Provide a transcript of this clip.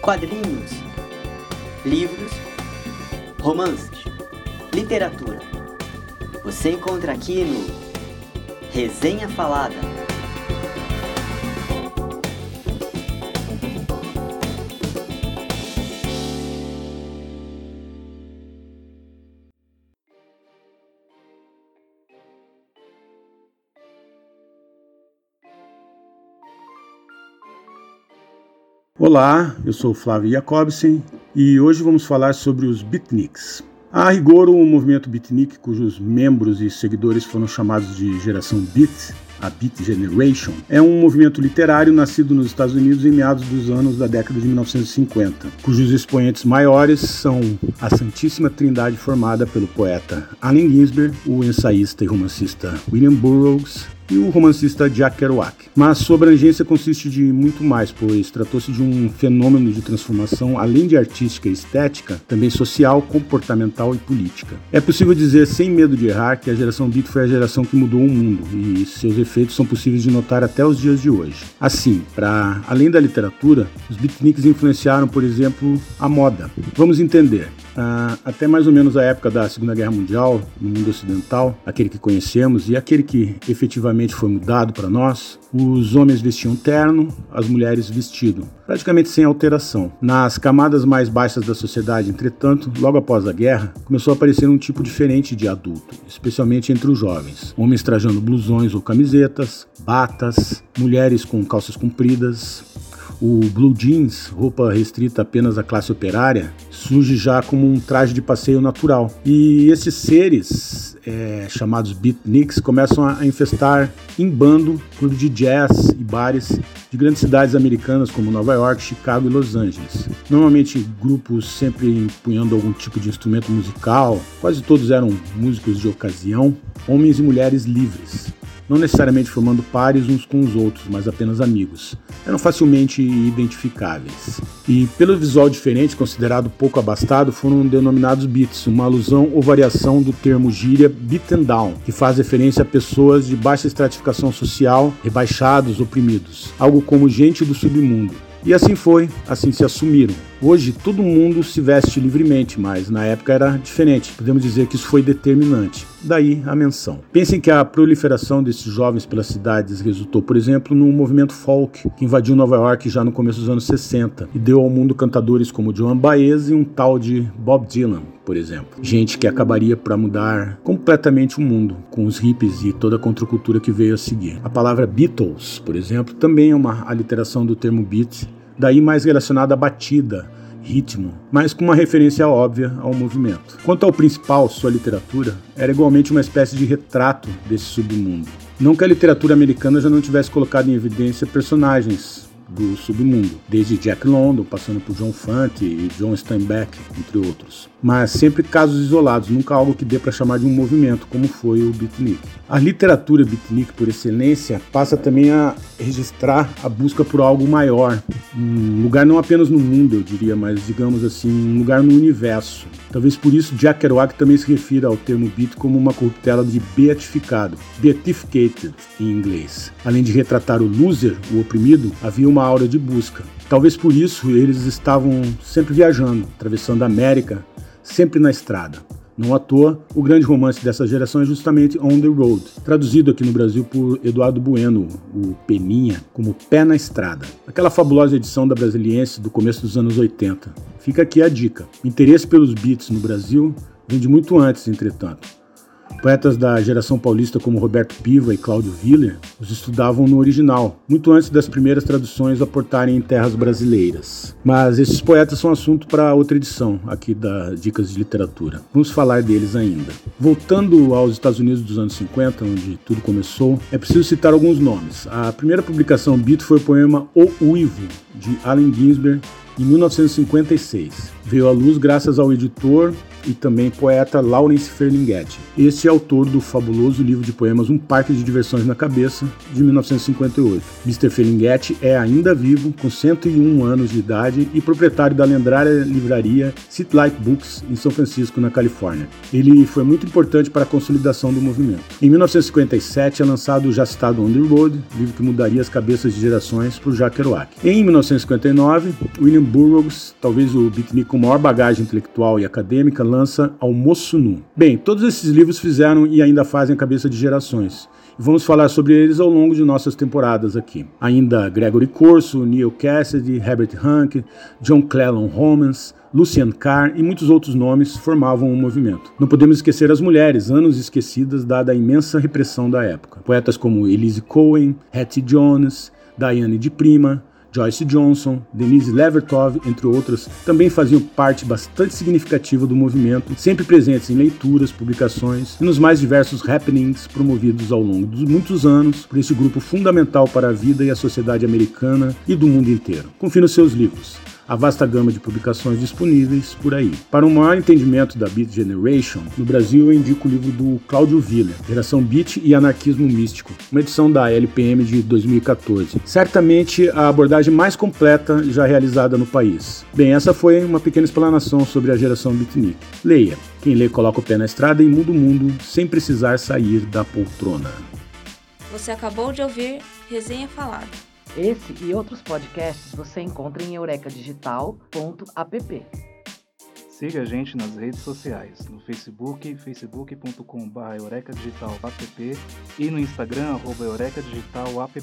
quadrinhos, livros, romances, literatura. Você encontra aqui no Resenha Falada. Olá, eu sou Flávio Jacobsen e hoje vamos falar sobre os beatniks. A rigor, o movimento beatnik, cujos membros e seguidores foram chamados de geração beat, a Beat Generation, é um movimento literário nascido nos Estados Unidos em meados dos anos da década de 1950, cujos expoentes maiores são a Santíssima Trindade formada pelo poeta Allen Ginsberg, o ensaísta e romancista William Burroughs, e o romancista Jack Kerouac. Mas sua abrangência consiste de muito mais, pois tratou-se de um fenômeno de transformação, além de artística e estética, também social, comportamental e política. É possível dizer, sem medo de errar, que a geração Beat foi a geração que mudou o mundo, e seus efeitos são possíveis de notar até os dias de hoje. Assim, para além da literatura, os beatniks influenciaram, por exemplo, a moda. Vamos entender. Uh, até mais ou menos a época da Segunda Guerra Mundial, no mundo ocidental, aquele que conhecemos e aquele que efetivamente foi mudado para nós, os homens vestiam terno, as mulheres vestido, praticamente sem alteração. Nas camadas mais baixas da sociedade, entretanto, logo após a guerra, começou a aparecer um tipo diferente de adulto, especialmente entre os jovens. Homens trajando blusões ou camisetas, batas, mulheres com calças compridas, o blue jeans, roupa restrita apenas à classe operária, surge já como um traje de passeio natural. E esses seres, é, chamados beatniks, começam a infestar em bando clubes de jazz e bares de grandes cidades americanas como Nova York, Chicago e Los Angeles. Normalmente grupos sempre empunhando algum tipo de instrumento musical, quase todos eram músicos de ocasião, homens e mulheres livres não necessariamente formando pares uns com os outros, mas apenas amigos. Eram facilmente identificáveis. E pelo visual diferente, considerado pouco abastado, foram denominados beats, uma alusão ou variação do termo gíria beaten down, que faz referência a pessoas de baixa estratificação social, rebaixados, oprimidos, algo como gente do submundo. E assim foi, assim se assumiram. Hoje todo mundo se veste livremente, mas na época era diferente. Podemos dizer que isso foi determinante. Daí a menção. Pensem que a proliferação desses jovens pelas cidades resultou, por exemplo, no movimento folk que invadiu Nova York já no começo dos anos 60 e deu ao mundo cantadores como Joan Baez e um tal de Bob Dylan, por exemplo. Gente que acabaria para mudar completamente o mundo com os hippies e toda a contracultura que veio a seguir. A palavra Beatles, por exemplo, também é uma aliteração do termo beat daí mais relacionada à batida, ritmo, mas com uma referência óbvia ao movimento. Quanto ao principal, sua literatura, era igualmente uma espécie de retrato desse submundo. Não que a literatura americana já não tivesse colocado em evidência personagens do submundo, desde Jack London, passando por John Fante e John Steinbeck, entre outros. Mas sempre casos isolados, nunca algo que dê para chamar de um movimento, como foi o beatnik. A literatura beatnik, por excelência, passa também a registrar a busca por algo maior, um lugar não apenas no mundo, eu diria, mas digamos assim, um lugar no universo. Talvez por isso Jack Kerouac também se refira ao termo beat como uma corruptela de beatificado, beatificated em inglês. Além de retratar o loser, o oprimido, havia uma aura de busca. Talvez por isso eles estavam sempre viajando, atravessando a América, sempre na estrada. Não à toa, o grande romance dessa geração é justamente On the Road, traduzido aqui no Brasil por Eduardo Bueno, o Peninha, como Pé na Estrada. Aquela fabulosa edição da Brasiliense do começo dos anos 80. Fica aqui a dica. O interesse pelos beats no Brasil vem de muito antes, entretanto. Poetas da geração paulista como Roberto Piva e Cláudio Willer os estudavam no original, muito antes das primeiras traduções aportarem em terras brasileiras. Mas esses poetas são assunto para outra edição aqui da Dicas de Literatura. Vamos falar deles ainda. Voltando aos Estados Unidos dos anos 50, onde tudo começou, é preciso citar alguns nomes. A primeira publicação Beat foi o poema O Uivo, de Allen Ginsberg, em 1956. Veio à luz graças ao editor e também poeta Lawrence Ferlinghetti. Este é autor do fabuloso livro de poemas Um Parque de Diversões na Cabeça, de 1958. Mr. Ferlinghetti é ainda vivo, com 101 anos de idade e proprietário da lendária livraria City Light Books, em São Francisco, na Califórnia. Ele foi muito importante para a consolidação do movimento. Em 1957 é lançado o já citado On the Road, livro que mudaria as cabeças de gerações para o Jack Kerouac. Em 1959, William Burroughs, talvez o beatnik com maior bagagem intelectual e acadêmica, lança Almoço Nu. Bem, todos esses livros fizeram e ainda fazem a cabeça de gerações. E vamos falar sobre eles ao longo de nossas temporadas aqui. Ainda Gregory Corso, Neil Cassidy, Herbert Hank, John Clellan Homans, Lucian Carr e muitos outros nomes formavam o movimento. Não podemos esquecer as mulheres, anos esquecidas dada a imensa repressão da época. Poetas como Elise Cohen, Hattie Jones, Diane de Prima, Joyce Johnson, Denise Levertov, entre outras, também faziam parte bastante significativa do movimento, sempre presentes em leituras, publicações e nos mais diversos happenings promovidos ao longo dos muitos anos por este grupo fundamental para a vida e a sociedade americana e do mundo inteiro. Confira os seus livros a vasta gama de publicações disponíveis por aí. Para um maior entendimento da Beat Generation, no Brasil eu indico o livro do Cláudio Villa, Geração Beat e Anarquismo Místico, uma edição da LPM de 2014. Certamente a abordagem mais completa já realizada no país. Bem, essa foi uma pequena explanação sobre a geração beatnik. Leia. Quem lê coloca o pé na estrada e muda o mundo sem precisar sair da poltrona. Você acabou de ouvir Resenha Falada. Esse e outros podcasts você encontra em eurecadigital.app. Siga a gente nas redes sociais, no Facebook, facebook.com.br eurecadigital.app e no Instagram, arroba eurecadigital.app.